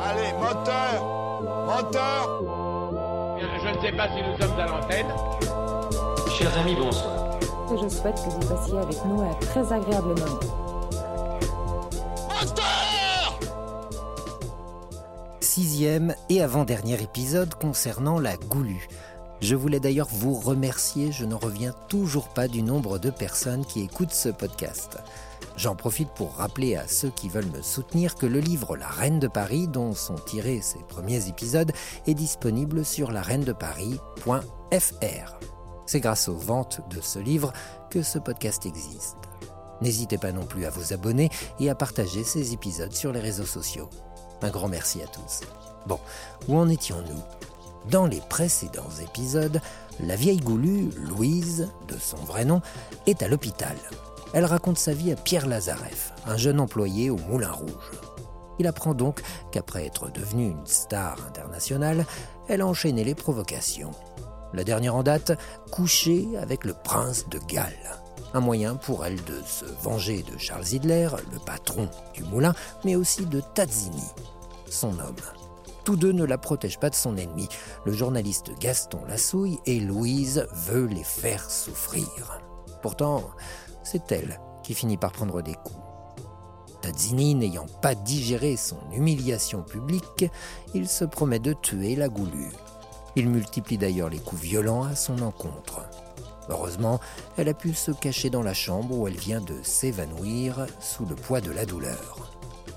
Allez, moteur Moteur Bien, je ne sais pas si nous sommes à l'antenne. Chers amis, bonsoir. Je souhaite que vous passiez avec nous un très agréable moment. Moteur Sixième et avant-dernier épisode concernant la goulue. Je voulais d'ailleurs vous remercier, je ne reviens toujours pas du nombre de personnes qui écoutent ce podcast. J'en profite pour rappeler à ceux qui veulent me soutenir que le livre La Reine de Paris, dont sont tirés ces premiers épisodes, est disponible sur lareinedeparis.fr. C'est grâce aux ventes de ce livre que ce podcast existe. N'hésitez pas non plus à vous abonner et à partager ces épisodes sur les réseaux sociaux. Un grand merci à tous. Bon, où en étions-nous? Dans les précédents épisodes, la vieille goulue, Louise, de son vrai nom, est à l'hôpital. Elle raconte sa vie à Pierre Lazareff, un jeune employé au Moulin Rouge. Il apprend donc qu'après être devenue une star internationale, elle a enchaîné les provocations. La dernière en date, coucher avec le prince de Galles. Un moyen pour elle de se venger de Charles Hitler, le patron du moulin, mais aussi de Tazzini, son homme. Tous deux ne la protègent pas de son ennemi, le journaliste Gaston Lassouille, et Louise veut les faire souffrir. Pourtant, c'est elle qui finit par prendre des coups. Tazzini n'ayant pas digéré son humiliation publique, il se promet de tuer la goulue. Il multiplie d'ailleurs les coups violents à son encontre. Heureusement, elle a pu se cacher dans la chambre où elle vient de s'évanouir sous le poids de la douleur.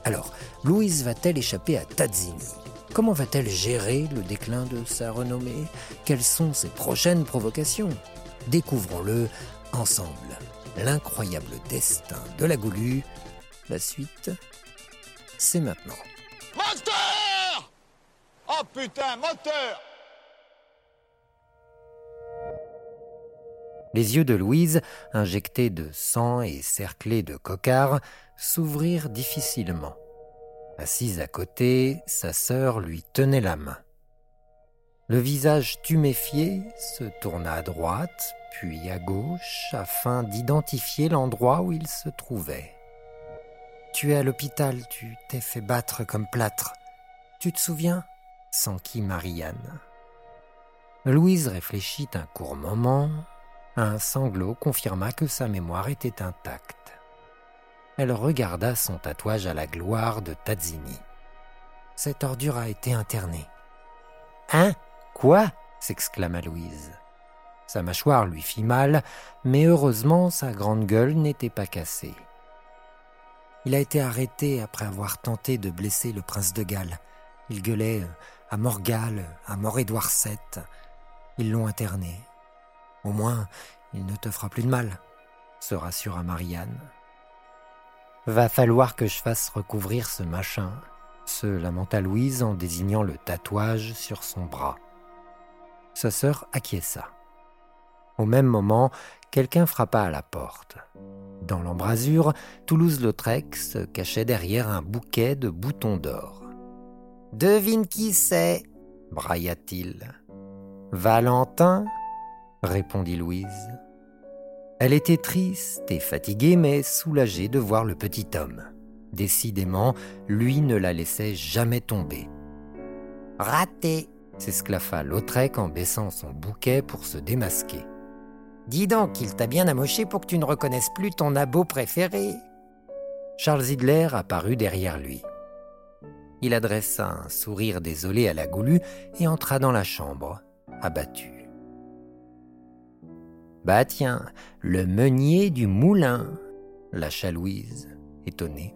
Alors, Louise va-t-elle échapper à Tazzini Comment va-t-elle gérer le déclin de sa renommée? Quelles sont ses prochaines provocations? Découvrons-le ensemble l'incroyable destin de la Goulue. La suite, c'est maintenant. Moteur Oh putain, moteur Les yeux de Louise, injectés de sang et cerclés de cocards, s'ouvrirent difficilement. Assise à côté, sa sœur lui tenait la main. Le visage tuméfié se tourna à droite, puis à gauche, afin d'identifier l'endroit où il se trouvait. Tu es à l'hôpital, tu t'es fait battre comme plâtre. Tu te souviens? s'enquit Marianne. Louise réfléchit un court moment. Un sanglot confirma que sa mémoire était intacte. Elle regarda son tatouage à la gloire de Tazzini. Cette ordure a été internée. Hein? Quoi? s'exclama Louise. Sa mâchoire lui fit mal, mais heureusement sa grande gueule n'était pas cassée. Il a été arrêté après avoir tenté de blesser le prince de Galles. Il gueulait à Morgal, à mort Édouard VII. Ils l'ont interné. Au moins, il ne te fera plus de mal, se rassura Marianne. Va falloir que je fasse recouvrir ce machin, se lamenta Louise en désignant le tatouage sur son bras. Sa sœur acquiesça. Au même moment, quelqu'un frappa à la porte. Dans l'embrasure, Toulouse-Lautrec se cachait derrière un bouquet de boutons d'or. Devine qui c'est brailla-t-il. Valentin répondit Louise. Elle était triste et fatiguée, mais soulagée de voir le petit homme. Décidément, lui ne la laissait jamais tomber. Raté s'esclaffa Lautrec en baissant son bouquet pour se démasquer. Dis donc, il t'a bien amoché pour que tu ne reconnaisses plus ton abo préféré. Charles Hitler apparut derrière lui. Il adressa un sourire désolé à la goulue et entra dans la chambre, abattu. Bah tiens, le meunier du moulin, lâcha Louise, étonnée.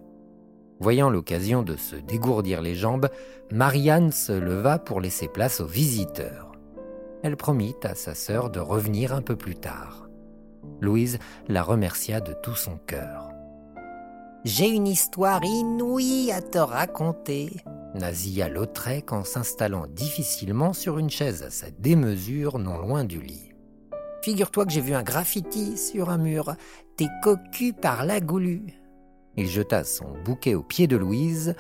Voyant l'occasion de se dégourdir les jambes, Marianne se leva pour laisser place aux visiteurs. Elle promit à sa sœur de revenir un peu plus tard. Louise la remercia de tout son cœur. J'ai une histoire inouïe à te raconter, nasilla Lautrec en s'installant difficilement sur une chaise à sa démesure non loin du lit. Figure-toi que j'ai vu un graffiti sur un mur. T'es cocu par la goulue. Il jeta son bouquet aux pieds de Louise,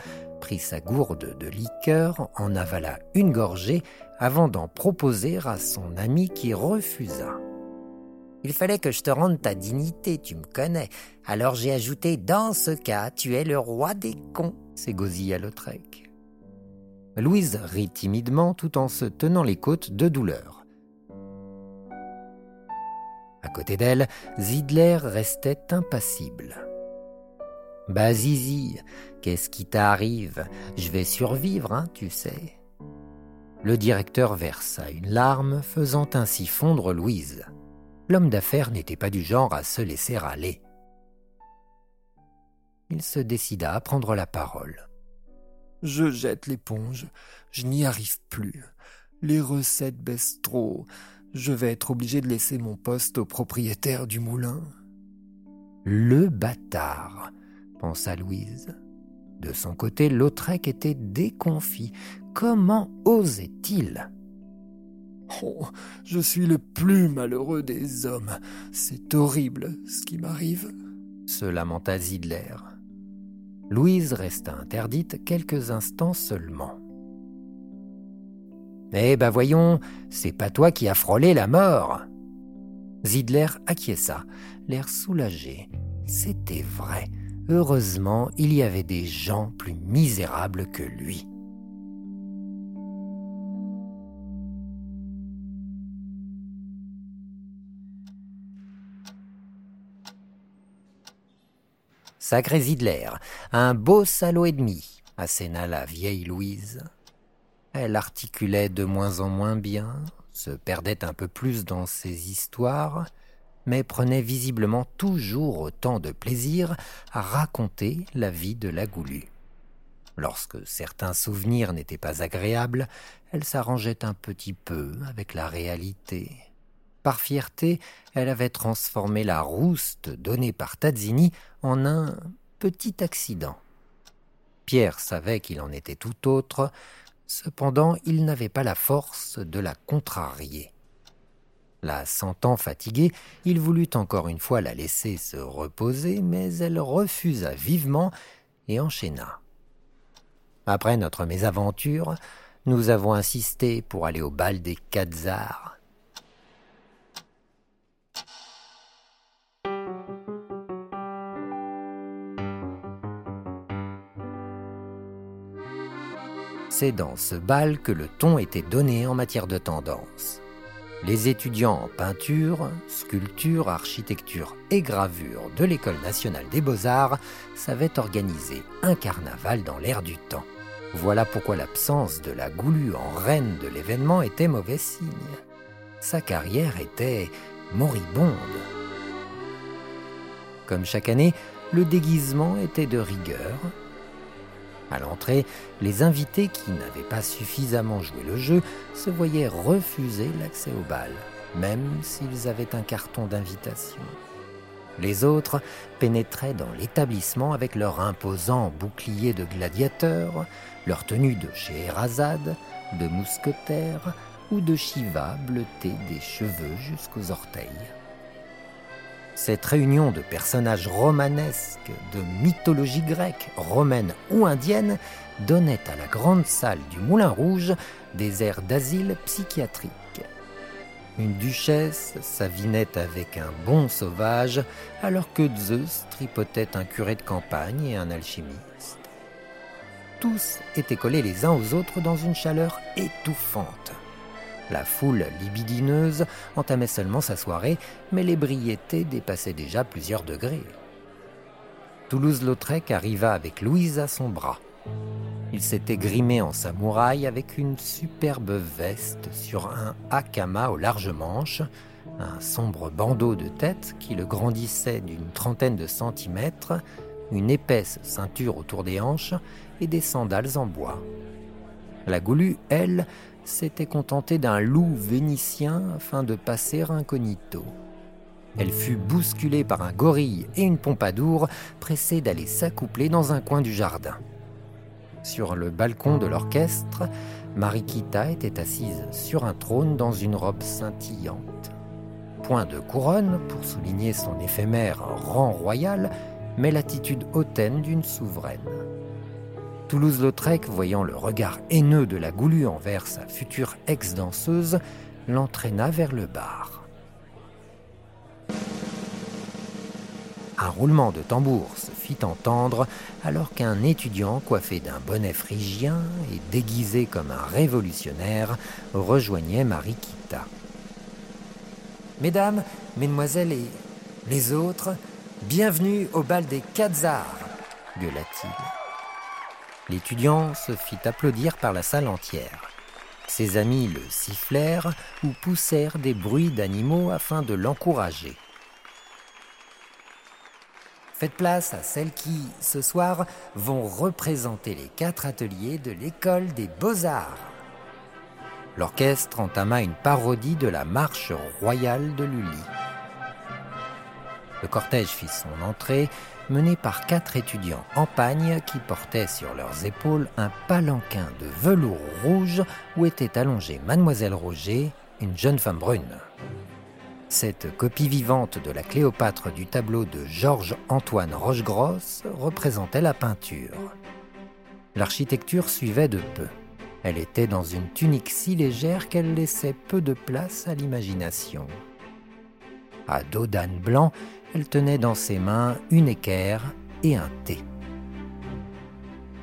prit sa gourde de liqueur, en avala une gorgée avant d'en proposer à son ami qui refusa. Il fallait que je te rende ta dignité, tu me connais. Alors j'ai ajouté Dans ce cas, tu es le roi des cons, s'égosilla Lautrec. Louise rit timidement tout en se tenant les côtes de douleur. À côté d'elle, Zidler restait impassible. Bah Zizi, qu'est-ce qui t'arrive? Je vais survivre, hein, tu sais. Le directeur versa une larme, faisant ainsi fondre Louise. L'homme d'affaires n'était pas du genre à se laisser aller. Il se décida à prendre la parole. Je jette l'éponge, je n'y arrive plus. Les recettes baissent trop. Je vais être obligé de laisser mon poste au propriétaire du moulin. Le bâtard, pensa Louise. De son côté, Lautrec était déconfit. Comment osait-il? Oh, je suis le plus malheureux des hommes. C'est horrible ce qui m'arrive. se lamenta Zidler. Louise resta interdite quelques instants seulement. Eh ben voyons, c'est pas toi qui as frôlé la mort. Zidler acquiesça, l'air soulagé. C'était vrai. Heureusement, il y avait des gens plus misérables que lui. Sacré Zidler, un beau salaud et demi, asséna la vieille Louise. Elle articulait de moins en moins bien, se perdait un peu plus dans ses histoires, mais prenait visiblement toujours autant de plaisir à raconter la vie de la Goulue. Lorsque certains souvenirs n'étaient pas agréables, elle s'arrangeait un petit peu avec la réalité. Par fierté, elle avait transformé la rouste donnée par Tazzini en un petit accident. Pierre savait qu'il en était tout autre, cependant il n'avait pas la force de la contrarier. La sentant fatiguée, il voulut encore une fois la laisser se reposer, mais elle refusa vivement et enchaîna. Après notre mésaventure, nous avons insisté pour aller au bal des Quatzars. C'est dans ce bal que le ton était donné en matière de tendance. Les étudiants en peinture, sculpture, architecture et gravure de l'École nationale des beaux-arts savaient organiser un carnaval dans l'air du temps. Voilà pourquoi l'absence de la Goulue en reine de l'événement était mauvais signe. Sa carrière était moribonde. Comme chaque année, le déguisement était de rigueur, à l'entrée, les invités qui n'avaient pas suffisamment joué le jeu se voyaient refuser l'accès au bal, même s'ils avaient un carton d'invitation. Les autres pénétraient dans l'établissement avec leur imposant bouclier de gladiateurs, leur tenue de Scheherazade, de mousquetaire ou de Shiva bleuté des cheveux jusqu'aux orteils. Cette réunion de personnages romanesques, de mythologie grecque, romaine ou indienne donnait à la grande salle du Moulin Rouge des airs d'asile psychiatrique. Une duchesse s'avinait avec un bon sauvage, alors que Zeus tripotait un curé de campagne et un alchimiste. Tous étaient collés les uns aux autres dans une chaleur étouffante. La foule libidineuse entamait seulement sa soirée, mais l'ébriété dépassait déjà plusieurs degrés. Toulouse-Lautrec arriva avec Louise à son bras. Il s'était grimé en samouraï avec une superbe veste sur un hakama aux larges manches, un sombre bandeau de tête qui le grandissait d'une trentaine de centimètres, une épaisse ceinture autour des hanches et des sandales en bois. La Goulue, elle, s'était contentée d'un loup vénitien afin de passer incognito. Elle fut bousculée par un gorille et une pompadour, pressée d'aller s'accoupler dans un coin du jardin. Sur le balcon de l'orchestre, Mariquita était assise sur un trône dans une robe scintillante. Point de couronne pour souligner son éphémère rang royal, mais l'attitude hautaine d'une souveraine. Toulouse-Lautrec, voyant le regard haineux de la Goulue envers sa future ex-danseuse, l'entraîna vers le bar. Un roulement de tambour se fit entendre alors qu'un étudiant coiffé d'un bonnet phrygien et déguisé comme un révolutionnaire rejoignait Marikita. Mesdames, Mesdemoiselles et les autres, bienvenue au bal des Khazars, gueula-t-il. L'étudiant se fit applaudir par la salle entière. Ses amis le sifflèrent ou poussèrent des bruits d'animaux afin de l'encourager. Faites place à celles qui, ce soir, vont représenter les quatre ateliers de l'école des beaux-arts. L'orchestre entama une parodie de la marche royale de Lully. Le cortège fit son entrée, mené par quatre étudiants en pagne qui portaient sur leurs épaules un palanquin de velours rouge où était allongée Mademoiselle Roger, une jeune femme brune. Cette copie vivante de la Cléopâtre du tableau de Georges-Antoine Rochegrosse représentait la peinture. L'architecture suivait de peu. Elle était dans une tunique si légère qu'elle laissait peu de place à l'imagination. À dos d'âne blanc, elle tenait dans ses mains une équerre et un thé.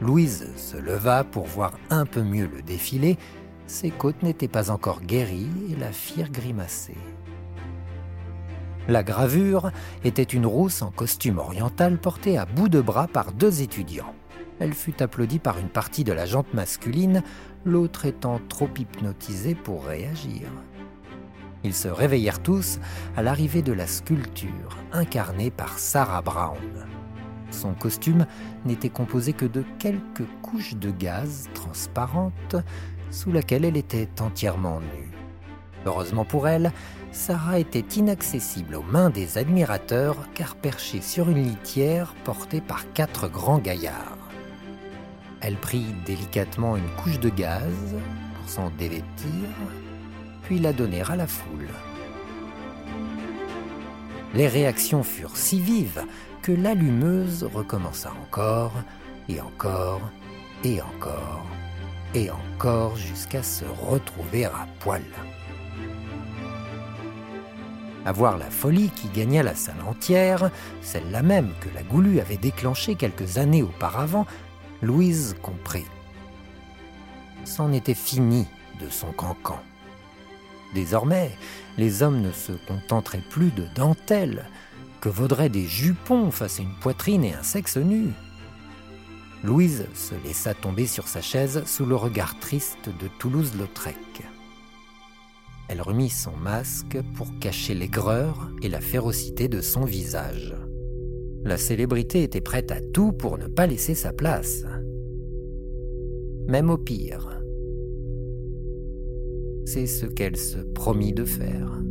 Louise se leva pour voir un peu mieux le défilé. Ses côtes n'étaient pas encore guéries et la firent grimacer. La gravure était une rousse en costume oriental portée à bout de bras par deux étudiants. Elle fut applaudie par une partie de la jante masculine, l'autre étant trop hypnotisée pour réagir. Ils se réveillèrent tous à l'arrivée de la sculpture, incarnée par Sarah Brown. Son costume n'était composé que de quelques couches de gaz transparentes sous laquelle elle était entièrement nue. Heureusement pour elle, Sarah était inaccessible aux mains des admirateurs car perchée sur une litière portée par quatre grands gaillards. Elle prit délicatement une couche de gaz pour s'en dévêtir, la donner à la foule. Les réactions furent si vives que l'allumeuse recommença encore et encore et encore et encore jusqu'à se retrouver à poil. À voir la folie qui gagna la salle entière, celle-là même que la Goulue avait déclenchée quelques années auparavant, Louise comprit. C'en était fini de son cancan. Désormais, les hommes ne se contenteraient plus de dentelles, que vaudraient des jupons face à une poitrine et un sexe nu? Louise se laissa tomber sur sa chaise sous le regard triste de Toulouse-Lautrec. Elle remit son masque pour cacher l'aigreur et la férocité de son visage. La célébrité était prête à tout pour ne pas laisser sa place. Même au pire. C'est ce qu'elle se promit de faire.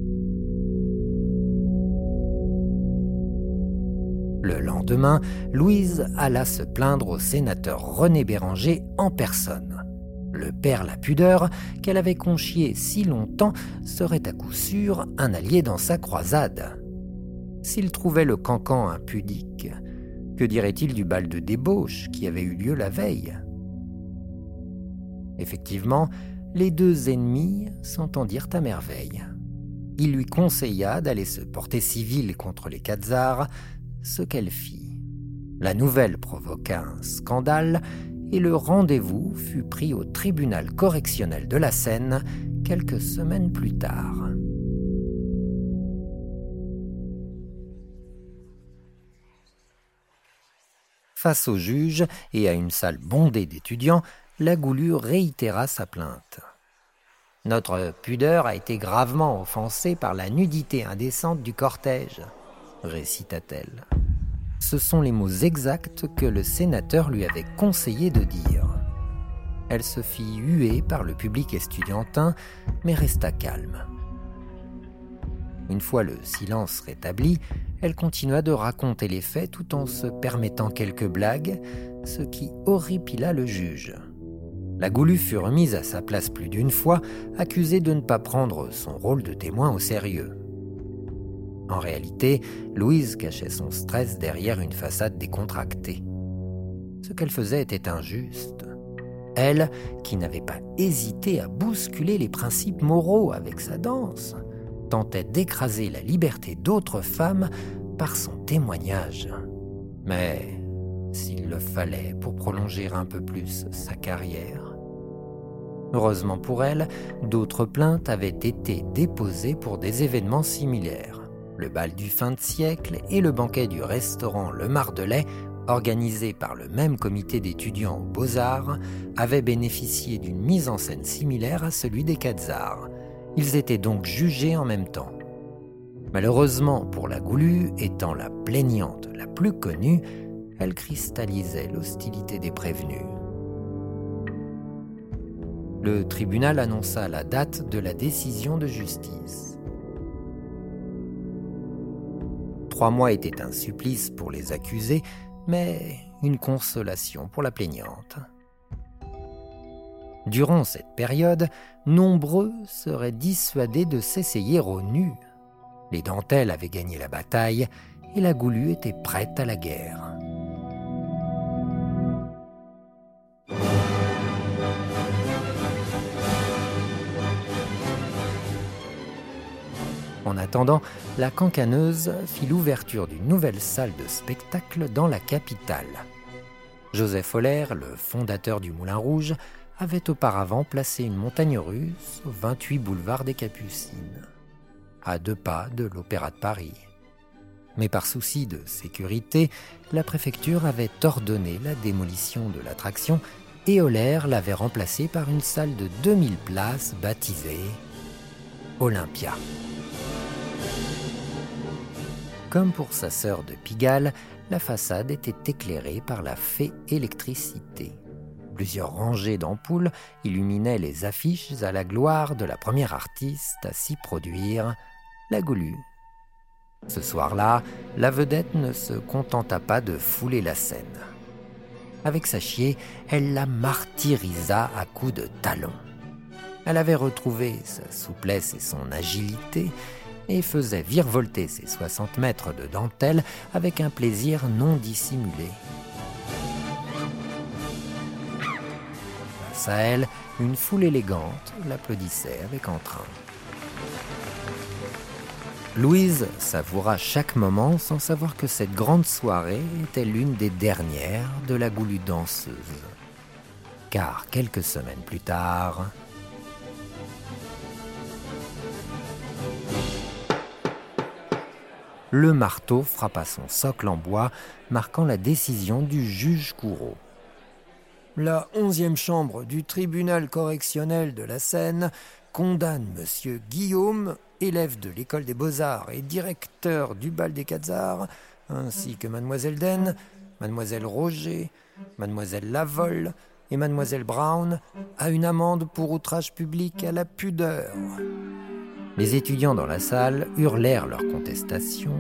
Le lendemain, Louise alla se plaindre au sénateur René Béranger en personne. Le père la pudeur, qu'elle avait conchié si longtemps, serait à coup sûr un allié dans sa croisade. S'il trouvait le cancan impudique, que dirait-il du bal de débauche qui avait eu lieu la veille? Effectivement, les deux ennemis s'entendirent à merveille. Il lui conseilla d'aller se porter civile contre les Khazars, ce qu'elle fit. La nouvelle provoqua un scandale et le rendez-vous fut pris au tribunal correctionnel de la Seine quelques semaines plus tard. Face au juge et à une salle bondée d'étudiants, la Goulue réitéra sa plainte. Notre pudeur a été gravement offensée par la nudité indécente du cortège, récita-t-elle. Ce sont les mots exacts que le sénateur lui avait conseillé de dire. Elle se fit huer par le public estudiantin, mais resta calme. Une fois le silence rétabli, elle continua de raconter les faits tout en se permettant quelques blagues, ce qui horripila le juge. La Goulue fut remise à sa place plus d'une fois, accusée de ne pas prendre son rôle de témoin au sérieux. En réalité, Louise cachait son stress derrière une façade décontractée. Ce qu'elle faisait était injuste. Elle, qui n'avait pas hésité à bousculer les principes moraux avec sa danse, tentait d'écraser la liberté d'autres femmes par son témoignage. Mais s'il le fallait pour prolonger un peu plus sa carrière. Heureusement pour elle, d'autres plaintes avaient été déposées pour des événements similaires. Le bal du fin de siècle et le banquet du restaurant Le Mardelet, organisés par le même comité d'étudiants aux Beaux-Arts, avaient bénéficié d'une mise en scène similaire à celui des Quatzars. Ils étaient donc jugés en même temps. Malheureusement pour la Goulue, étant la plaignante la plus connue, elle cristallisait l'hostilité des prévenus. Le tribunal annonça la date de la décision de justice. Trois mois étaient un supplice pour les accusés, mais une consolation pour la plaignante. Durant cette période, nombreux seraient dissuadés de s'essayer au nu. Les dentelles avaient gagné la bataille et la Goulue était prête à la guerre. En attendant, la cancaneuse fit l'ouverture d'une nouvelle salle de spectacle dans la capitale. Joseph Holler, le fondateur du Moulin Rouge, avait auparavant placé une montagne russe au 28 boulevard des Capucines, à deux pas de l'Opéra de Paris. Mais par souci de sécurité, la préfecture avait ordonné la démolition de l'attraction et Holler l'avait remplacée par une salle de 2000 places baptisée Olympia. Comme pour sa sœur de Pigalle, la façade était éclairée par la fée électricité. Plusieurs rangées d'ampoules illuminaient les affiches à la gloire de la première artiste à s'y produire, la Goulue. Ce soir-là, la vedette ne se contenta pas de fouler la scène. Avec sa chier, elle la martyrisa à coups de talons. Elle avait retrouvé sa souplesse et son agilité, et faisait virevolter ses 60 mètres de dentelle avec un plaisir non dissimulé. Face à elle, une foule élégante l'applaudissait avec entrain. Louise savoura chaque moment sans savoir que cette grande soirée était l'une des dernières de la goulue danseuse. Car quelques semaines plus tard, le marteau frappa son socle en bois, marquant la décision du juge Courreau. La onzième chambre du tribunal correctionnel de la Seine condamne M. Guillaume, élève de l'école des beaux-arts et directeur du bal des Quatzars, ainsi que Mademoiselle Den, Mademoiselle Roger, Mademoiselle Lavol et Mademoiselle Brown, à une amende pour outrage public à la pudeur. Les étudiants dans la salle hurlèrent leur contestation,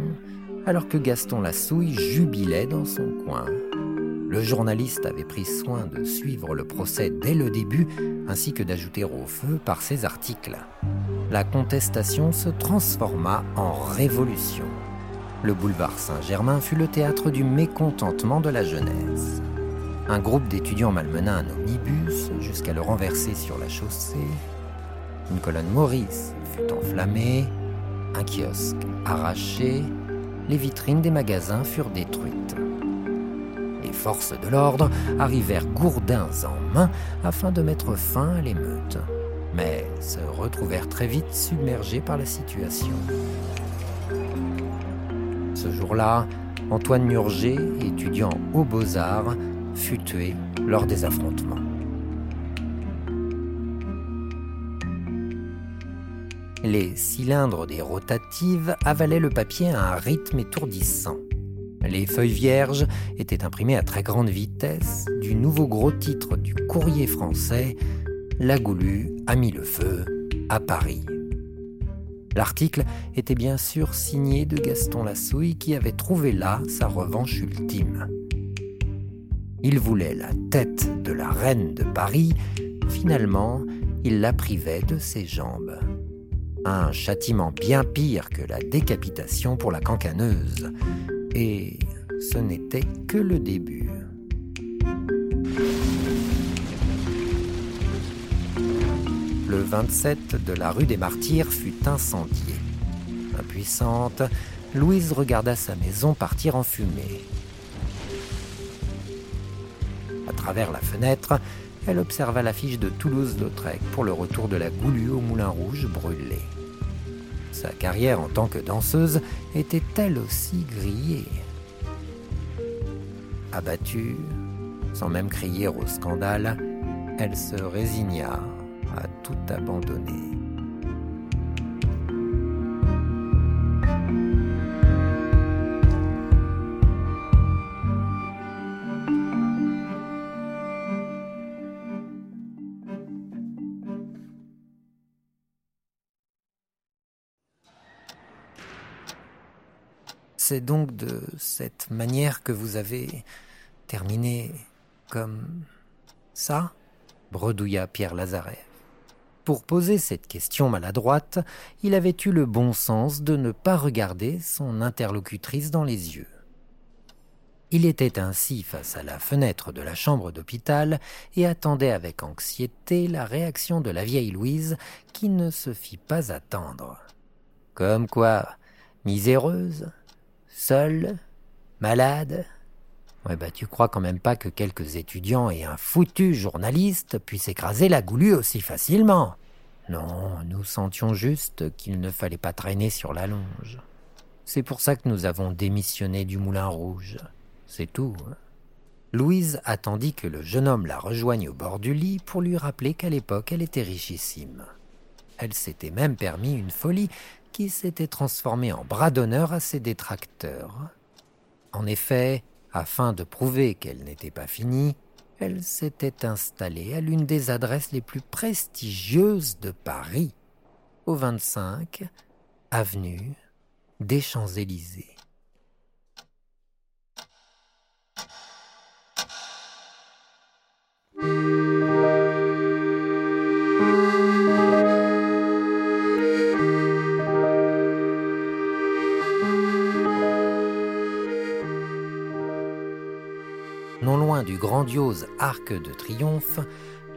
alors que Gaston Lassouille jubilait dans son coin. Le journaliste avait pris soin de suivre le procès dès le début, ainsi que d'ajouter au feu par ses articles. La contestation se transforma en révolution. Le boulevard Saint-Germain fut le théâtre du mécontentement de la jeunesse. Un groupe d'étudiants malmena un omnibus jusqu'à le renverser sur la chaussée. Une colonne Maurice fut enflammée, un kiosque arraché, les vitrines des magasins furent détruites. Les forces de l'ordre arrivèrent gourdins en main afin de mettre fin à l'émeute, mais se retrouvèrent très vite submergés par la situation. Ce jour-là, Antoine Murger, étudiant aux beaux-arts, fut tué lors des affrontements. Les cylindres des rotatives avalaient le papier à un rythme étourdissant. Les feuilles vierges étaient imprimées à très grande vitesse du nouveau gros titre du courrier français La Goulue a mis le feu à Paris. L'article était bien sûr signé de Gaston Lassouille qui avait trouvé là sa revanche ultime. Il voulait la tête de la reine de Paris, finalement il la privait de ses jambes. Un châtiment bien pire que la décapitation pour la cancaneuse. Et ce n'était que le début. Le 27 de la rue des Martyrs fut incendié. Impuissante, Louise regarda sa maison partir en fumée. À travers la fenêtre, elle observa l'affiche de Toulouse-Lautrec pour le retour de la Goulue au Moulin Rouge brûlé. Sa carrière en tant que danseuse était elle aussi grillée. Abattue, sans même crier au scandale, elle se résigna à tout abandonner. C'est donc de cette manière que vous avez terminé comme ça? Bredouilla Pierre Lazarev. Pour poser cette question maladroite, il avait eu le bon sens de ne pas regarder son interlocutrice dans les yeux. Il était ainsi face à la fenêtre de la chambre d'hôpital et attendait avec anxiété la réaction de la vieille Louise qui ne se fit pas attendre. Comme quoi, miséreuse, seule, malade, Ouais, bah, tu crois quand même pas que quelques étudiants et un foutu journaliste puissent écraser la goulue aussi facilement. Non, nous sentions juste qu'il ne fallait pas traîner sur la longe. C'est pour ça que nous avons démissionné du Moulin Rouge. C'est tout. Hein. Louise attendit que le jeune homme la rejoigne au bord du lit pour lui rappeler qu'à l'époque elle était richissime. Elle s'était même permis une folie qui s'était transformée en bras d'honneur à ses détracteurs. En effet, afin de prouver qu'elle n'était pas finie, elle s'était installée à l'une des adresses les plus prestigieuses de Paris, au 25 avenue des Champs-Élysées. Grandiose arc de triomphe,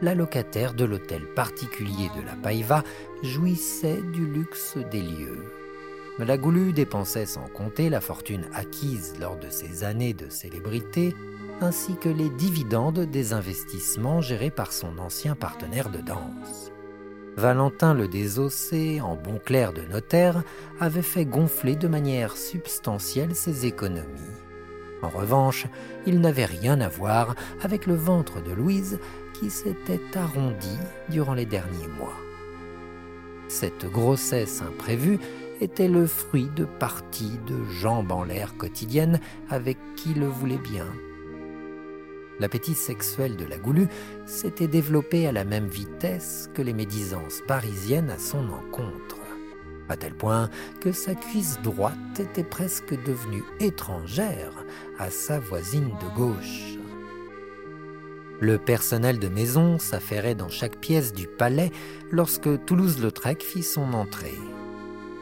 la locataire de l'hôtel particulier de la Païva jouissait du luxe des lieux. La Goulue dépensait sans compter la fortune acquise lors de ses années de célébrité, ainsi que les dividendes des investissements gérés par son ancien partenaire de danse. Valentin le Désossé, en bon clerc de notaire, avait fait gonfler de manière substantielle ses économies. En revanche, il n'avait rien à voir avec le ventre de Louise qui s'était arrondi durant les derniers mois. Cette grossesse imprévue était le fruit de parties de jambes en l'air quotidiennes avec qui le voulait bien. L'appétit sexuel de la goulue s'était développé à la même vitesse que les médisances parisiennes à son encontre à tel point que sa cuisse droite était presque devenue étrangère à sa voisine de gauche. Le personnel de maison s'affairait dans chaque pièce du palais lorsque Toulouse-Lautrec fit son entrée.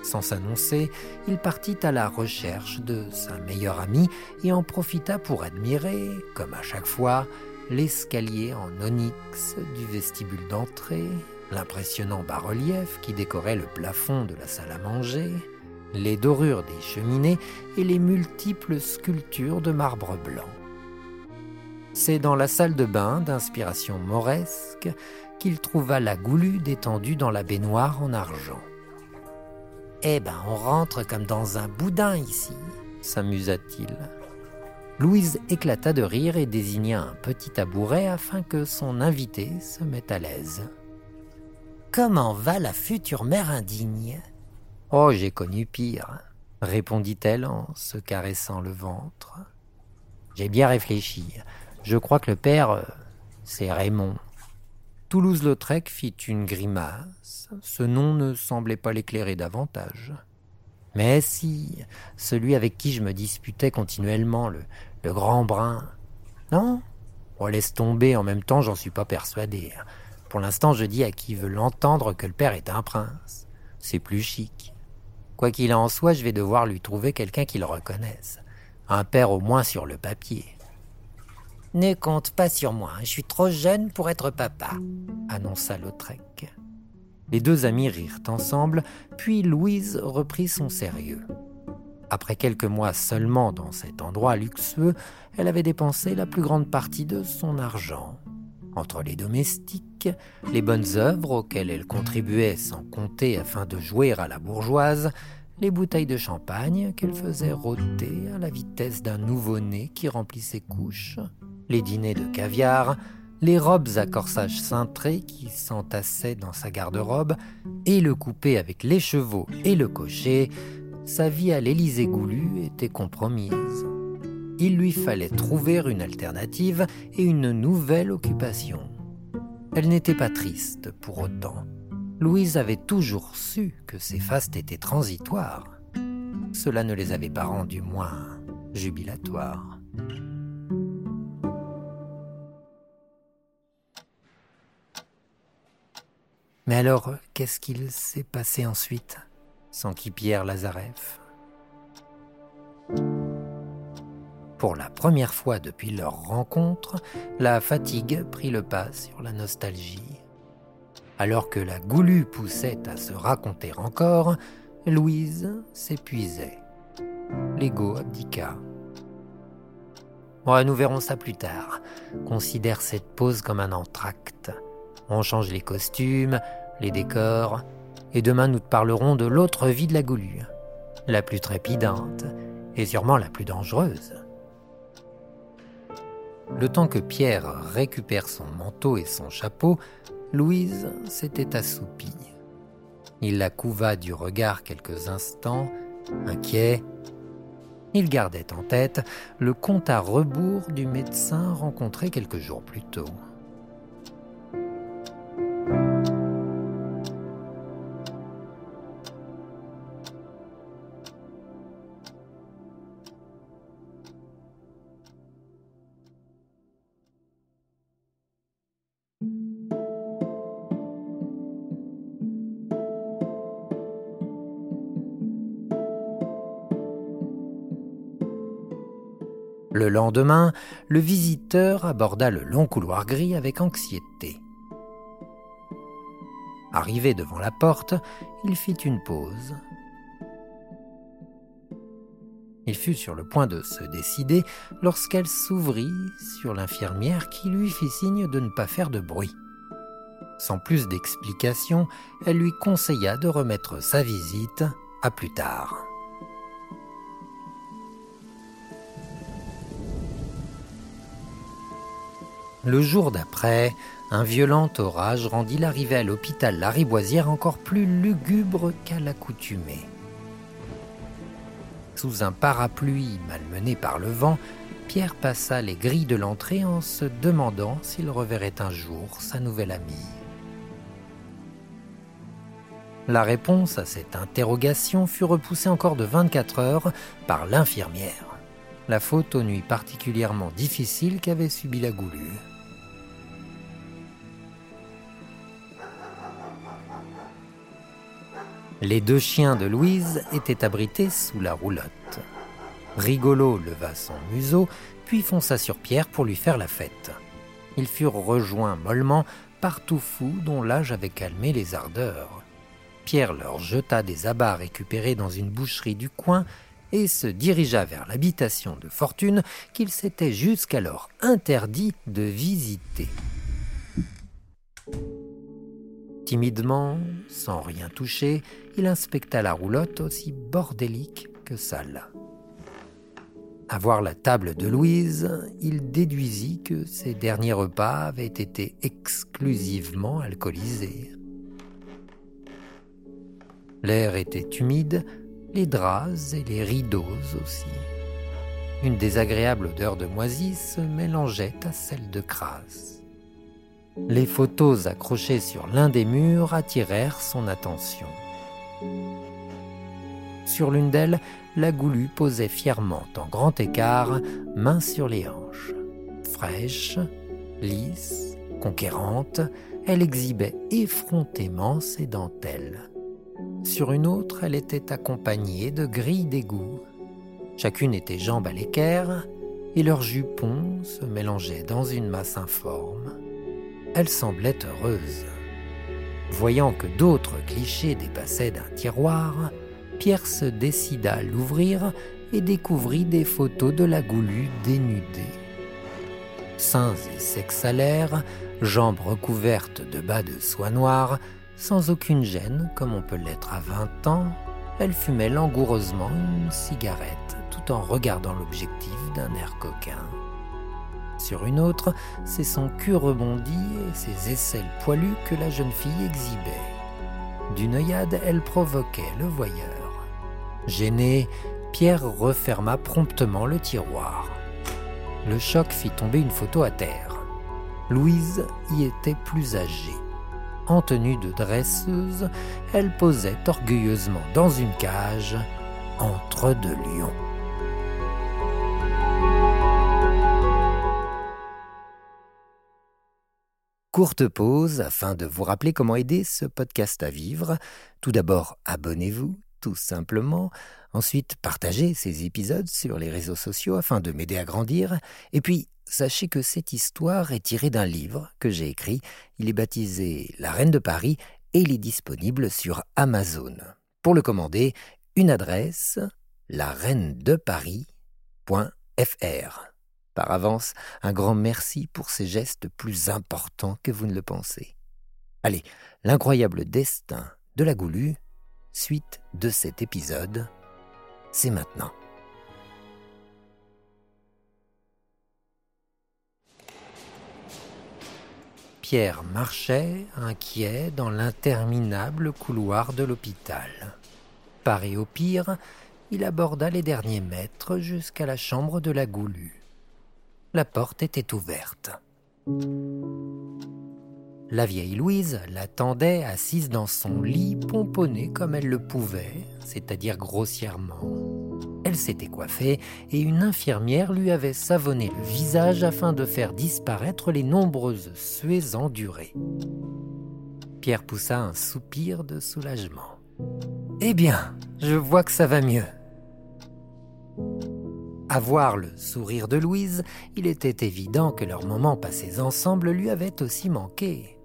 Sans s'annoncer, il partit à la recherche de sa meilleure amie et en profita pour admirer, comme à chaque fois, l'escalier en onyx du vestibule d'entrée, l'impressionnant bas-relief qui décorait le plafond de la salle à manger, les dorures des cheminées et les multiples sculptures de marbre blanc. C'est dans la salle de bain d'inspiration mauresque qu'il trouva la goulue détendue dans la baignoire en argent. Eh ben, on rentre comme dans un boudin ici, s'amusa-t-il. Louise éclata de rire et désigna un petit tabouret afin que son invité se mette à l'aise. Comment va la future mère indigne? Oh, j'ai connu pire, répondit-elle en se caressant le ventre. J'ai bien réfléchi. Je crois que le père, euh, c'est Raymond. Toulouse-Lautrec fit une grimace. Ce nom ne semblait pas l'éclairer davantage. Mais si, celui avec qui je me disputais continuellement, le, grand brun. Non? On laisse tomber, en même temps, j'en suis pas persuadé. Pour l'instant, je dis à qui veut l'entendre que le père est un prince. C'est plus chic. Quoi qu'il en soit, je vais devoir lui trouver quelqu'un qui le reconnaisse. Un père au moins sur le papier. Ne compte pas sur moi, je suis trop jeune pour être papa, annonça Lautrec. Les deux amis rirent ensemble, puis Louise reprit son sérieux. Après quelques mois seulement dans cet endroit luxueux, elle avait dépensé la plus grande partie de son argent. Entre les domestiques, les bonnes œuvres auxquelles elle contribuait sans compter afin de jouer à la bourgeoise, les bouteilles de champagne qu'elle faisait rôter à la vitesse d'un nouveau-né qui remplit ses couches, les dîners de caviar, les robes à corsage cintré qui s'entassaient dans sa garde-robe, et le coupé avec les chevaux et le cocher, sa vie à l'Élysée Goulu était compromise. Il lui fallait trouver une alternative et une nouvelle occupation. Elle n'était pas triste pour autant. Louise avait toujours su que ses fastes étaient transitoires. Cela ne les avait pas rendus moins jubilatoires. Mais alors, qu'est-ce qu'il s'est passé ensuite s'enquit Pierre Lazareff. Pour la première fois depuis leur rencontre, la fatigue prit le pas sur la nostalgie. Alors que la goulue poussait à se raconter encore, Louise s'épuisait. L'ego abdiqua. nous verrons ça plus tard. Considère cette pause comme un entracte. On change les costumes, les décors, et demain nous te parlerons de l'autre vie de la goulue, la plus trépidante et sûrement la plus dangereuse. Le temps que Pierre récupère son manteau et son chapeau, Louise s'était assoupie. Il la couva du regard quelques instants, inquiet. Il gardait en tête le compte à rebours du médecin rencontré quelques jours plus tôt. Lendemain, le visiteur aborda le long couloir gris avec anxiété. Arrivé devant la porte, il fit une pause. Il fut sur le point de se décider lorsqu'elle s'ouvrit sur l'infirmière qui lui fit signe de ne pas faire de bruit. Sans plus d'explication, elle lui conseilla de remettre sa visite à plus tard. Le jour d'après, un violent orage rendit l'arrivée à l'hôpital Lariboisière encore plus lugubre qu'à l'accoutumée. Sous un parapluie malmené par le vent, Pierre passa les grilles de l'entrée en se demandant s'il reverrait un jour sa nouvelle amie. La réponse à cette interrogation fut repoussée encore de 24 heures par l'infirmière. La faute aux nuits particulièrement difficiles qu'avait subi la goulue. Les deux chiens de Louise étaient abrités sous la roulotte. Rigolo leva son museau, puis fonça sur Pierre pour lui faire la fête. Ils furent rejoints mollement par Toufou, dont l'âge avait calmé les ardeurs. Pierre leur jeta des abats récupérés dans une boucherie du coin et se dirigea vers l'habitation de Fortune qu'il s'était jusqu'alors interdit de visiter. Timidement, sans rien toucher, il inspecta la roulotte aussi bordélique que sale. À voir la table de Louise, il déduisit que ses derniers repas avaient été exclusivement alcoolisés. L'air était humide, les draps et les rideaux aussi. Une désagréable odeur de moisi se mélangeait à celle de crasse. Les photos accrochées sur l'un des murs attirèrent son attention. Sur l'une d'elles, la goulue posait fièrement en grand écart, main sur les hanches. Fraîche, lisse, conquérante, elle exhibait effrontément ses dentelles. Sur une autre, elle était accompagnée de grilles d'égout. Chacune était jambe à l'équerre, et leurs jupons se mélangeaient dans une masse informe. Elle semblait heureuse. Voyant que d'autres clichés dépassaient d'un tiroir, Pierre se décida à l'ouvrir et découvrit des photos de la goulue dénudée. Seins et sexe jambes recouvertes de bas de soie noire, sans aucune gêne comme on peut l'être à 20 ans, elle fumait langoureusement une cigarette tout en regardant l'objectif d'un air coquin. Sur une autre, c'est son cul rebondi et ses aisselles poilues que la jeune fille exhibait. D'une œillade, elle provoquait le voyeur. Gêné, Pierre referma promptement le tiroir. Le choc fit tomber une photo à terre. Louise y était plus âgée. En tenue de dresseuse, elle posait orgueilleusement dans une cage entre deux lions. Courte pause afin de vous rappeler comment aider ce podcast à vivre. Tout d'abord, abonnez-vous, tout simplement. Ensuite, partagez ces épisodes sur les réseaux sociaux afin de m'aider à grandir. Et puis, sachez que cette histoire est tirée d'un livre que j'ai écrit. Il est baptisé La Reine de Paris et il est disponible sur Amazon. Pour le commander, une adresse la de Paris.fr. Par avance, un grand merci pour ces gestes plus importants que vous ne le pensez. Allez, l'incroyable destin de la Goulue, suite de cet épisode, c'est maintenant. Pierre marchait, inquiet, dans l'interminable couloir de l'hôpital. Paré au pire, il aborda les derniers mètres jusqu'à la chambre de la Goulue la porte était ouverte. La vieille Louise l'attendait assise dans son lit, pomponnée comme elle le pouvait, c'est-à-dire grossièrement. Elle s'était coiffée et une infirmière lui avait savonné le visage afin de faire disparaître les nombreuses suées endurées. Pierre poussa un soupir de soulagement. Eh bien, je vois que ça va mieux. À voir le sourire de Louise, il était évident que leurs moments passés ensemble lui avaient aussi manqué.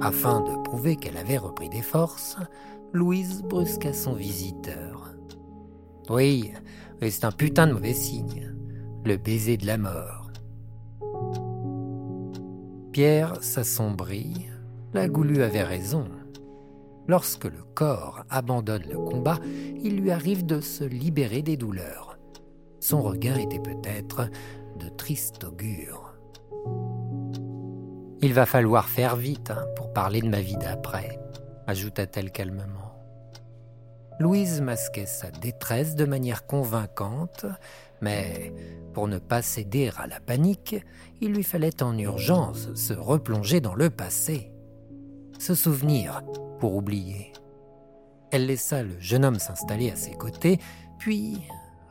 Afin de prouver qu'elle avait repris des forces, Louise brusqua son visiteur. Oui, c'est un putain de mauvais signe. Le baiser de la mort. Pierre s'assombrit. La Goulue avait raison. Lorsque le corps abandonne le combat, il lui arrive de se libérer des douleurs. Son regard était peut-être de triste augure. Il va falloir faire vite hein, pour parler de ma vie d'après, ajouta-t-elle calmement. Louise masquait sa détresse de manière convaincante, mais pour ne pas céder à la panique, il lui fallait en urgence se replonger dans le passé, se souvenir pour oublier. Elle laissa le jeune homme s'installer à ses côtés, puis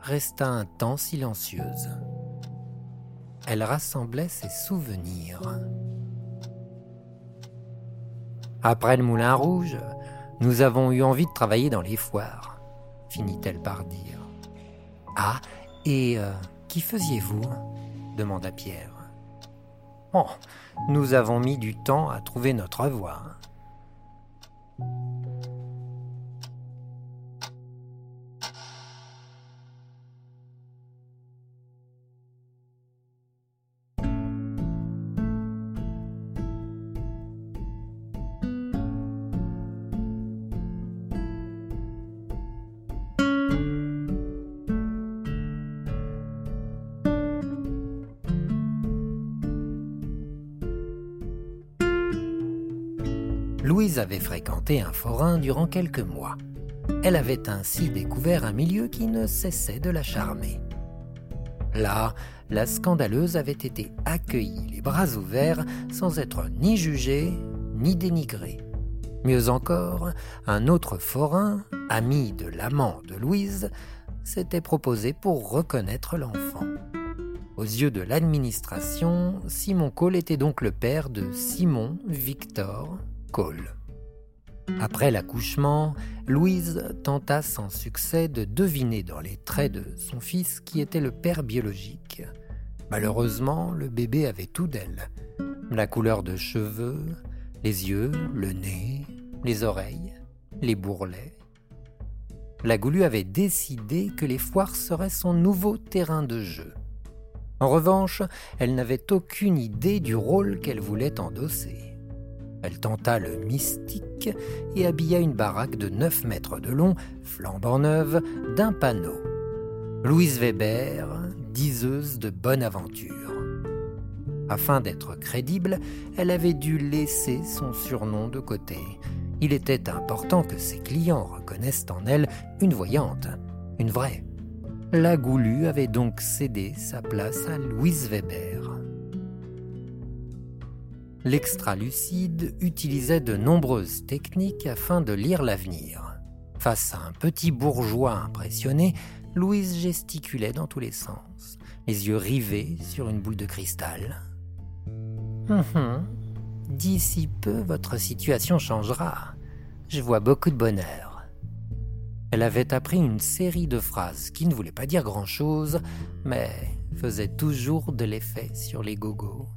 resta un temps silencieuse. Elle rassemblait ses souvenirs. Après le Moulin Rouge, nous avons eu envie de travailler dans les foires, finit-elle par dire. Ah, et euh, qui faisiez-vous? demanda Pierre. Oh, nous avons mis du temps à trouver notre voie. Fréquenté un forain durant quelques mois. Elle avait ainsi découvert un milieu qui ne cessait de la charmer. Là, la scandaleuse avait été accueillie les bras ouverts sans être ni jugée ni dénigrée. Mieux encore, un autre forain, ami de l'amant de Louise, s'était proposé pour reconnaître l'enfant. Aux yeux de l'administration, Simon Cole était donc le père de Simon Victor Cole. Après l'accouchement, Louise tenta sans succès de deviner dans les traits de son fils qui était le père biologique. Malheureusement, le bébé avait tout d'elle. La couleur de cheveux, les yeux, le nez, les oreilles, les bourrelets. la Goulue avait décidé que les foires seraient son nouveau terrain de jeu. En revanche, elle n'avait aucune idée du rôle qu'elle voulait endosser. Elle tenta le mystique et habilla une baraque de 9 mètres de long, flambant neuve, d'un panneau. Louise Weber, diseuse de bonne aventure. Afin d'être crédible, elle avait dû laisser son surnom de côté. Il était important que ses clients reconnaissent en elle une voyante, une vraie. La Goulue avait donc cédé sa place à Louise Weber. L'extra-lucide utilisait de nombreuses techniques afin de lire l'avenir. Face à un petit bourgeois impressionné, Louise gesticulait dans tous les sens, les yeux rivés sur une boule de cristal. Hum, hum. D'ici peu, votre situation changera. Je vois beaucoup de bonheur. Elle avait appris une série de phrases qui ne voulaient pas dire grand-chose, mais faisaient toujours de l'effet sur les gogos.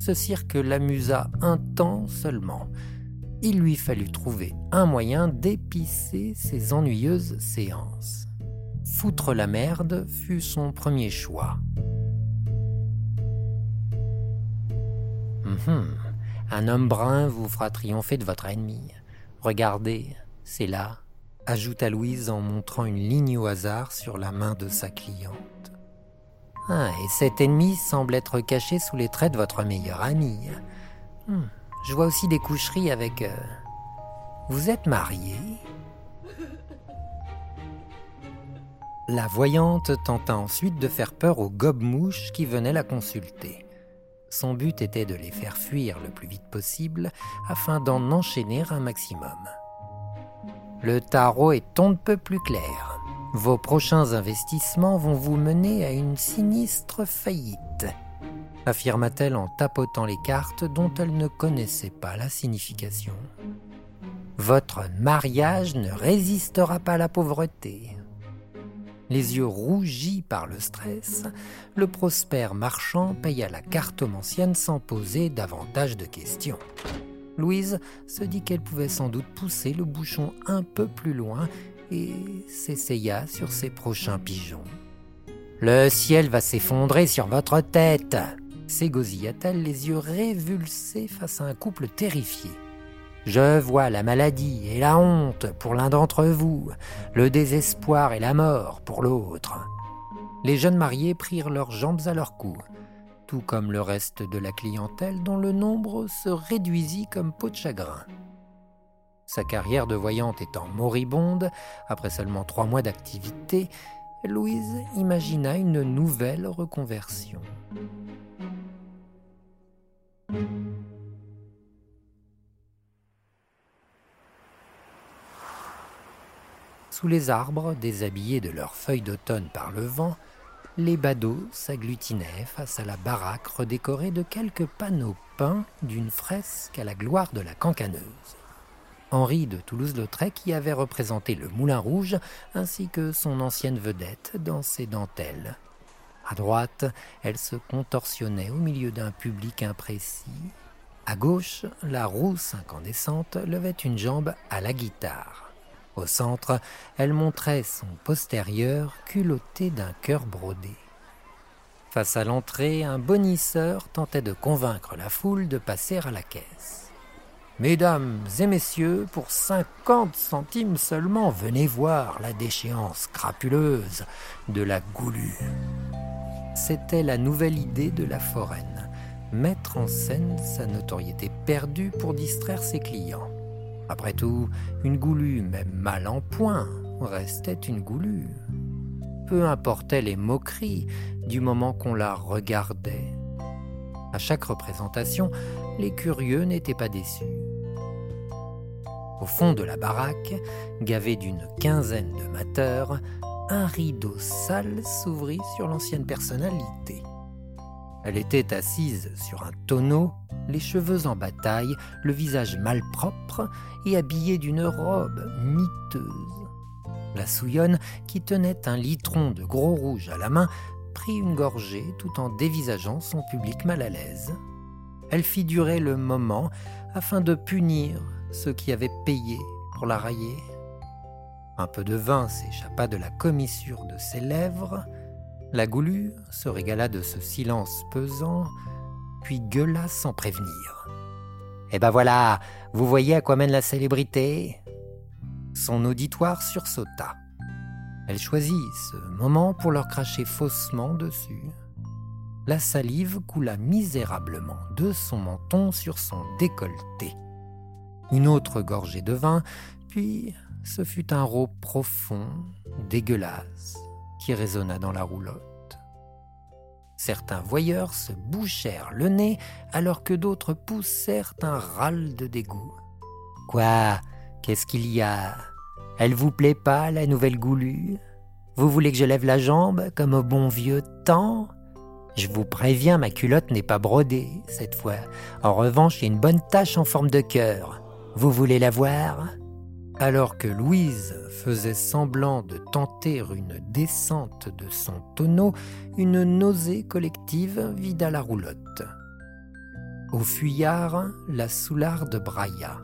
Ce cirque l'amusa un temps seulement. Il lui fallut trouver un moyen d'épicer ses ennuyeuses séances. Foutre la merde fut son premier choix. Un homme brun vous fera triompher de votre ennemi. Regardez, c'est là, ajouta Louise en montrant une ligne au hasard sur la main de sa cliente. Ah, et cet ennemi semble être caché sous les traits de votre meilleur ami. Hmm, je vois aussi des coucheries avec... Euh, vous êtes marié La voyante tenta ensuite de faire peur aux gobe-mouches qui venaient la consulter. Son but était de les faire fuir le plus vite possible afin d'en enchaîner un maximum. Le tarot est on ne peut plus clair. Vos prochains investissements vont vous mener à une sinistre faillite, affirma-t-elle en tapotant les cartes dont elle ne connaissait pas la signification. Votre mariage ne résistera pas à la pauvreté. Les yeux rougis par le stress, le prospère marchand paya la cartomancienne sans poser davantage de questions. Louise se dit qu'elle pouvait sans doute pousser le bouchon un peu plus loin et s'essaya sur ses prochains pigeons. Le ciel va s'effondrer sur votre tête s'égosilla-t-elle les yeux révulsés face à un couple terrifié. Je vois la maladie et la honte pour l'un d'entre vous, le désespoir et la mort pour l'autre. Les jeunes mariés prirent leurs jambes à leur cou, tout comme le reste de la clientèle dont le nombre se réduisit comme peau de chagrin. Sa carrière de voyante étant moribonde, après seulement trois mois d'activité, Louise imagina une nouvelle reconversion. Sous les arbres, déshabillés de leurs feuilles d'automne par le vent, les badauds s'agglutinaient face à la baraque redécorée de quelques panneaux peints d'une fresque à la gloire de la cancaneuse. Henri de Toulouse-Lautrec y avait représenté le Moulin Rouge ainsi que son ancienne vedette dans ses dentelles. À droite, elle se contorsionnait au milieu d'un public imprécis. À gauche, la rousse incandescente levait une jambe à la guitare. Au centre, elle montrait son postérieur culotté d'un cœur brodé. Face à l'entrée, un bonisseur tentait de convaincre la foule de passer à la caisse. Mesdames et messieurs, pour cinquante centimes seulement, venez voir la déchéance crapuleuse de la goulue. C'était la nouvelle idée de la foraine, mettre en scène sa notoriété perdue pour distraire ses clients. Après tout, une goulue, même mal en point, restait une goulue. Peu importaient les moqueries du moment qu'on la regardait. À chaque représentation, les curieux n'étaient pas déçus. Au fond de la baraque, gavé d'une quinzaine de mateurs, un rideau sale s'ouvrit sur l'ancienne personnalité. Elle était assise sur un tonneau, les cheveux en bataille, le visage malpropre et habillée d'une robe miteuse. La souillonne, qui tenait un litron de gros rouge à la main, prit une gorgée tout en dévisageant son public mal à l'aise. Elle fit durer le moment afin de punir ceux qui avaient payé pour la railler. Un peu de vin s'échappa de la commissure de ses lèvres. La goulue se régala de ce silence pesant, puis gueula sans prévenir. Eh ben voilà, vous voyez à quoi mène la célébrité Son auditoire sursauta. Elle choisit ce moment pour leur cracher faussement dessus. La salive coula misérablement de son menton sur son décolleté. Une autre gorgée de vin, puis ce fut un rot profond, dégueulasse, qui résonna dans la roulotte. Certains voyeurs se bouchèrent le nez alors que d'autres poussèrent un râle de dégoût. Quoi? Qu'est-ce qu'il y a? Elle vous plaît pas, la nouvelle goulue? Vous voulez que je lève la jambe, comme au bon vieux temps? Je vous préviens, ma culotte n'est pas brodée, cette fois. En revanche, il y a une bonne tache en forme de cœur. Vous voulez la voir? Alors que Louise faisait semblant de tenter une descente de son tonneau, une nausée collective vida la roulotte. Au fuyard, la soularde brailla.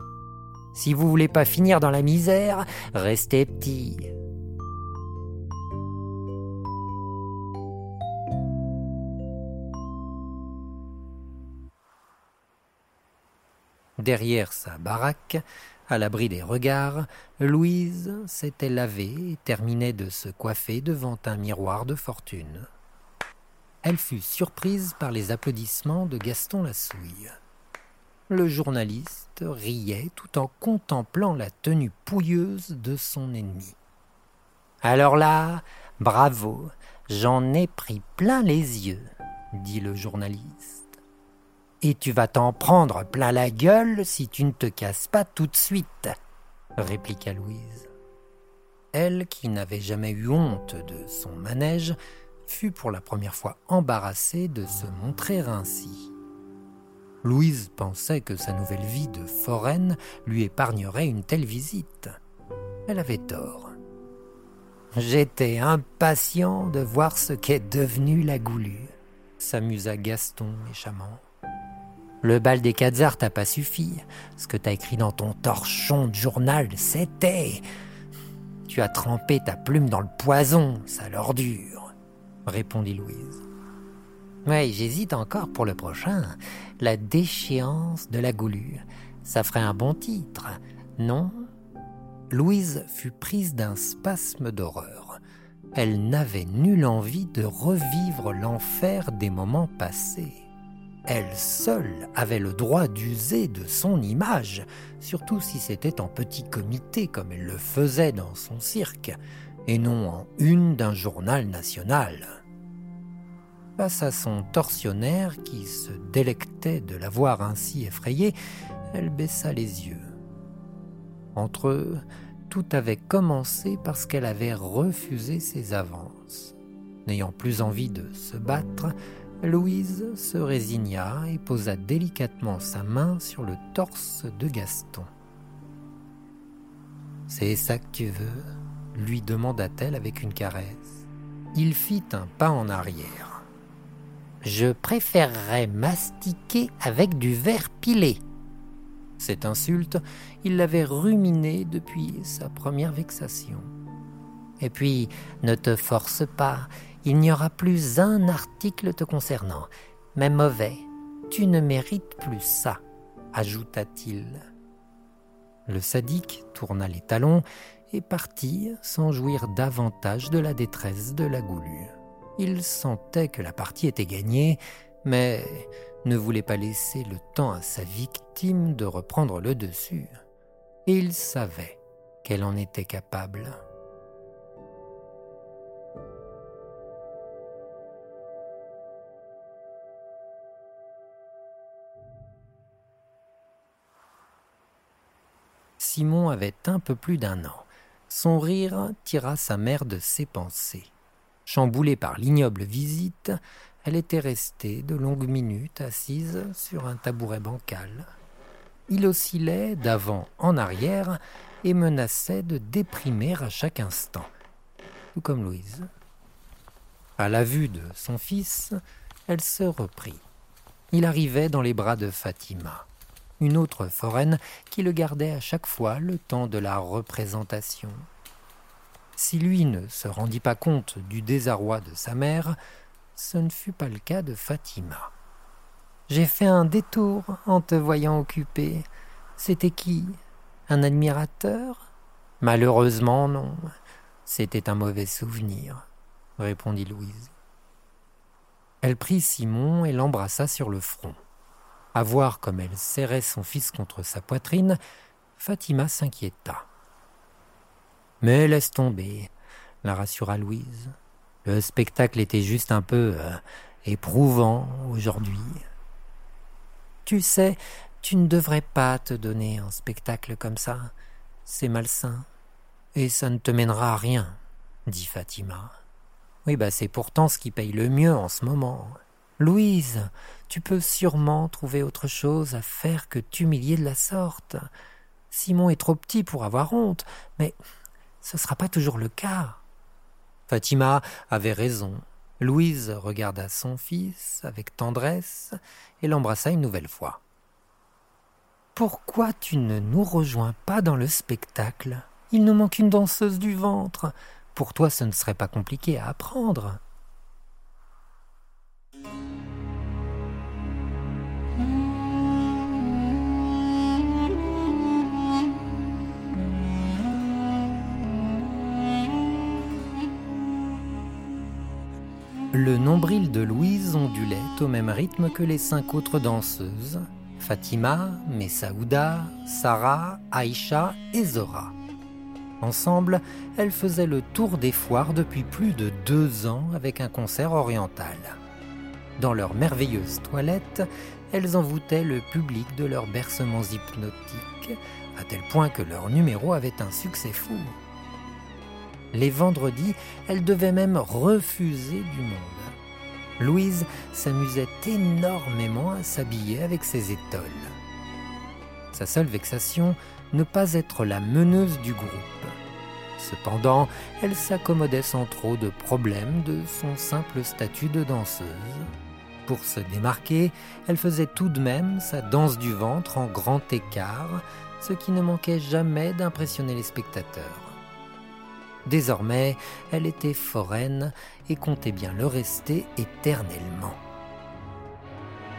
Si vous voulez pas finir dans la misère, restez petit. Derrière sa baraque, à l'abri des regards, Louise s'était lavée et terminait de se coiffer devant un miroir de fortune. Elle fut surprise par les applaudissements de Gaston Lassouille. Le journaliste riait tout en contemplant la tenue pouilleuse de son ennemi. Alors là, bravo, j'en ai pris plein les yeux, dit le journaliste. Et tu vas t'en prendre plein la gueule si tu ne te casses pas tout de suite, répliqua Louise. Elle, qui n'avait jamais eu honte de son manège, fut pour la première fois embarrassée de se montrer ainsi. Louise pensait que sa nouvelle vie de foraine lui épargnerait une telle visite. Elle avait tort. J'étais impatient de voir ce qu'est devenue la goulue, s'amusa Gaston méchamment. Le bal des Khazars t'a pas suffi. Ce que t'as écrit dans ton torchon de journal, c'était. Tu as trempé ta plume dans le poison, ça l'ordure, répondit Louise. Oui, j'hésite encore pour le prochain. La déchéance de la goulue. Ça ferait un bon titre, non? Louise fut prise d'un spasme d'horreur. Elle n'avait nulle envie de revivre l'enfer des moments passés. Elle seule avait le droit d'user de son image, surtout si c'était en petit comité comme elle le faisait dans son cirque, et non en une d'un journal national. Face à son tortionnaire qui se délectait de la voir ainsi effrayée, elle baissa les yeux. Entre eux, tout avait commencé parce qu'elle avait refusé ses avances. N'ayant plus envie de se battre, Louise se résigna et posa délicatement sa main sur le torse de Gaston. C'est ça que tu veux? lui demanda-t-elle avec une caresse. Il fit un pas en arrière. Je préférerais mastiquer avec du verre pilé. Cette insulte, il l'avait ruminée depuis sa première vexation. Et puis, ne te force pas, il n'y aura plus un article te concernant, même mauvais. Tu ne mérites plus ça, ajouta-t-il. Le sadique tourna les talons et partit sans jouir davantage de la détresse de la goulue. Il sentait que la partie était gagnée, mais ne voulait pas laisser le temps à sa victime de reprendre le dessus. Il savait qu'elle en était capable. Simon avait un peu plus d'un an. Son rire tira sa mère de ses pensées. Chamboulée par l'ignoble visite, elle était restée de longues minutes assise sur un tabouret bancal. Il oscillait d'avant en arrière et menaçait de déprimer à chaque instant, tout comme Louise. À la vue de son fils, elle se reprit. Il arrivait dans les bras de Fatima une autre foraine qui le gardait à chaque fois le temps de la représentation. Si lui ne se rendit pas compte du désarroi de sa mère, ce ne fut pas le cas de Fatima. J'ai fait un détour en te voyant occupé. C'était qui? Un admirateur? Malheureusement, non. C'était un mauvais souvenir, répondit Louise. Elle prit Simon et l'embrassa sur le front. À voir comme elle serrait son fils contre sa poitrine, Fatima s'inquiéta. Mais laisse tomber, la rassura Louise. Le spectacle était juste un peu euh, éprouvant aujourd'hui. Tu sais, tu ne devrais pas te donner un spectacle comme ça. C'est malsain. Et ça ne te mènera à rien, dit Fatima. Oui, bah c'est pourtant ce qui paye le mieux en ce moment. Louise, tu peux sûrement trouver autre chose à faire que t'humilier de la sorte. Simon est trop petit pour avoir honte, mais ce ne sera pas toujours le cas. Fatima avait raison. Louise regarda son fils avec tendresse et l'embrassa une nouvelle fois. Pourquoi tu ne nous rejoins pas dans le spectacle? Il nous manque une danseuse du ventre. Pour toi, ce ne serait pas compliqué à apprendre. Le nombril de Louise ondulait au même rythme que les cinq autres danseuses Fatima, Messaouda, Sarah, Aïcha et Zora. Ensemble, elles faisaient le tour des foires depuis plus de deux ans avec un concert oriental. Dans leurs merveilleuses toilettes, elles envoûtaient le public de leurs bercements hypnotiques, à tel point que leur numéro avait un succès fou. Les vendredis, elle devait même refuser du monde. Louise s'amusait énormément à s'habiller avec ses étoiles. Sa seule vexation, ne pas être la meneuse du groupe. Cependant, elle s'accommodait sans trop de problèmes de son simple statut de danseuse. Pour se démarquer, elle faisait tout de même sa danse du ventre en grand écart, ce qui ne manquait jamais d'impressionner les spectateurs. Désormais, elle était foraine et comptait bien le rester éternellement.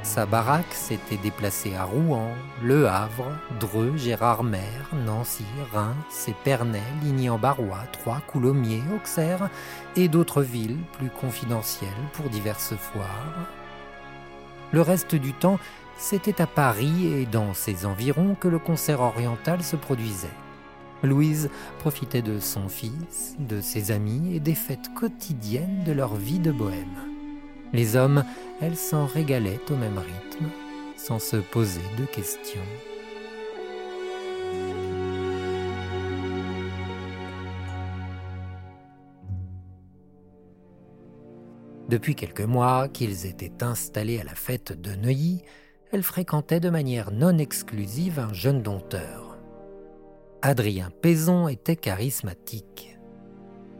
Sa baraque s'était déplacée à Rouen, Le Havre, Dreux, Gérardmer, Nancy, Reims, Épernay, Ligny-en-Barrois, Troyes, Coulommiers, Auxerre et d'autres villes plus confidentielles pour diverses foires. Le reste du temps, c'était à Paris et dans ses environs que le concert oriental se produisait. Louise profitait de son fils, de ses amis et des fêtes quotidiennes de leur vie de bohème. Les hommes, elles s'en régalaient au même rythme, sans se poser de questions. Depuis quelques mois qu'ils étaient installés à la fête de Neuilly, elle fréquentait de manière non exclusive un jeune dompteur. Adrien Payson était charismatique.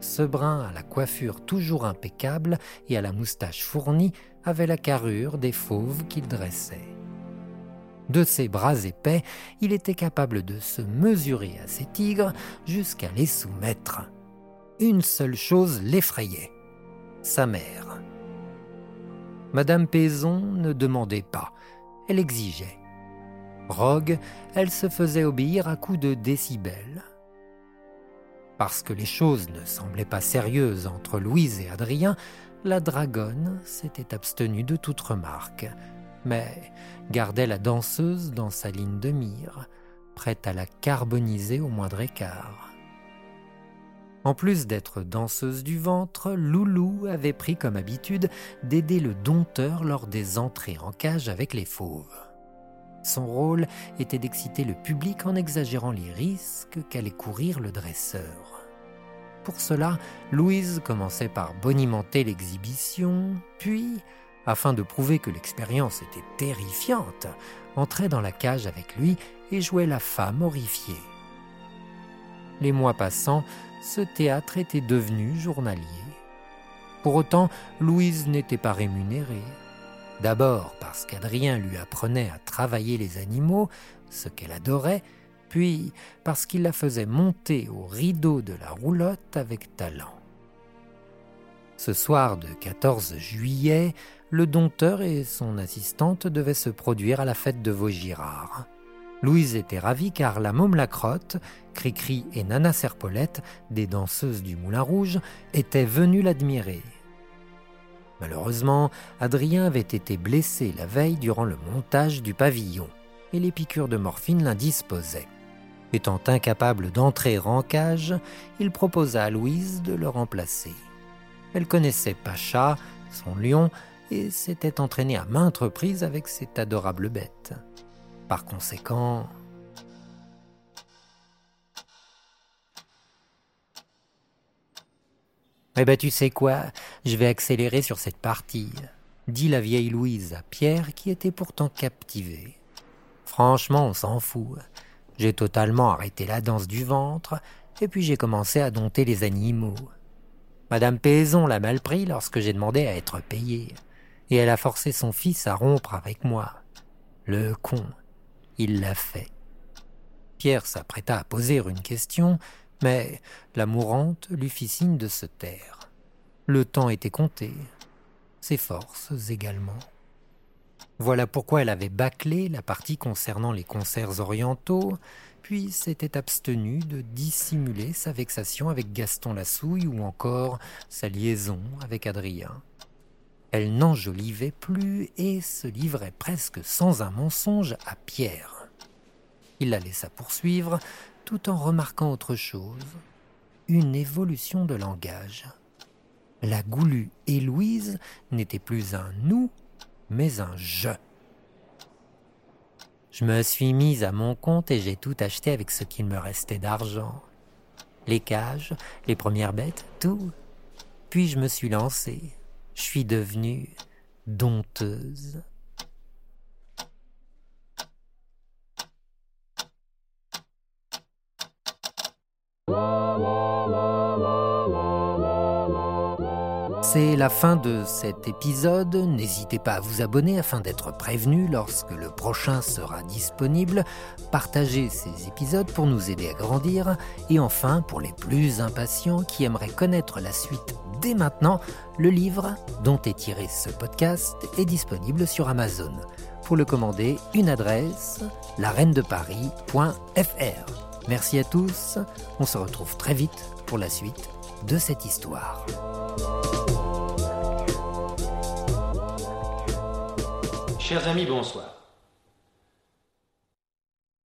Ce brun à la coiffure toujours impeccable et à la moustache fournie avait la carrure des fauves qu'il dressait. De ses bras épais, il était capable de se mesurer à ses tigres jusqu'à les soumettre. Une seule chose l'effrayait, sa mère. Madame Payson ne demandait pas, elle exigeait. Rogue, elle se faisait obéir à coups de décibels. Parce que les choses ne semblaient pas sérieuses entre Louise et Adrien, la dragonne s'était abstenue de toute remarque, mais gardait la danseuse dans sa ligne de mire, prête à la carboniser au moindre écart. En plus d'être danseuse du ventre, Loulou avait pris comme habitude d'aider le dompteur lors des entrées en cage avec les fauves. Son rôle était d'exciter le public en exagérant les risques qu'allait courir le dresseur. Pour cela, Louise commençait par bonimenter l'exhibition, puis, afin de prouver que l'expérience était terrifiante, entrait dans la cage avec lui et jouait la femme horrifiée. Les mois passant, ce théâtre était devenu journalier. Pour autant, Louise n'était pas rémunérée. D'abord parce qu'Adrien lui apprenait à travailler les animaux, ce qu'elle adorait, puis parce qu'il la faisait monter au rideau de la roulotte avec talent. Ce soir de 14 juillet, le dompteur et son assistante devaient se produire à la fête de Vaugirard. Louise était ravie car la môme Lacrotte, Cricri et Nana Serpolette, des danseuses du Moulin Rouge, étaient venues l'admirer. Malheureusement, Adrien avait été blessé la veille durant le montage du pavillon, et les piqûres de morphine l'indisposaient. Étant incapable d'entrer en cage, il proposa à Louise de le remplacer. Elle connaissait Pacha, son lion, et s'était entraînée à maintes reprises avec cette adorable bête. Par conséquent, Eh ben tu sais quoi, je vais accélérer sur cette partie, dit la vieille Louise à Pierre qui était pourtant captivé. Franchement, on s'en fout. J'ai totalement arrêté la danse du ventre, et puis j'ai commencé à dompter les animaux. Madame Payson l'a mal pris lorsque j'ai demandé à être payé, et elle a forcé son fils à rompre avec moi. Le con, il l'a fait. Pierre s'apprêta à poser une question, mais la mourante lui fit signe de se taire. Le temps était compté, ses forces également. Voilà pourquoi elle avait bâclé la partie concernant les concerts orientaux, puis s'était abstenue de dissimuler sa vexation avec Gaston Lassouille ou encore sa liaison avec Adrien. Elle n'enjolivait plus et se livrait presque sans un mensonge à Pierre. Il la laissa poursuivre tout en remarquant autre chose, une évolution de langage. La goulue Héloïse n'était plus un nous, mais un je. Je me suis mise à mon compte et j'ai tout acheté avec ce qu'il me restait d'argent. Les cages, les premières bêtes, tout. Puis je me suis lancée. Je suis devenue dompteuse. C'est la fin de cet épisode. N'hésitez pas à vous abonner afin d'être prévenu lorsque le prochain sera disponible. Partagez ces épisodes pour nous aider à grandir. Et enfin, pour les plus impatients qui aimeraient connaître la suite dès maintenant, le livre dont est tiré ce podcast est disponible sur Amazon. Pour le commander, une adresse lareinedeparis.fr. Merci à tous. On se retrouve très vite pour la suite de cette histoire. Chers amis, bonsoir.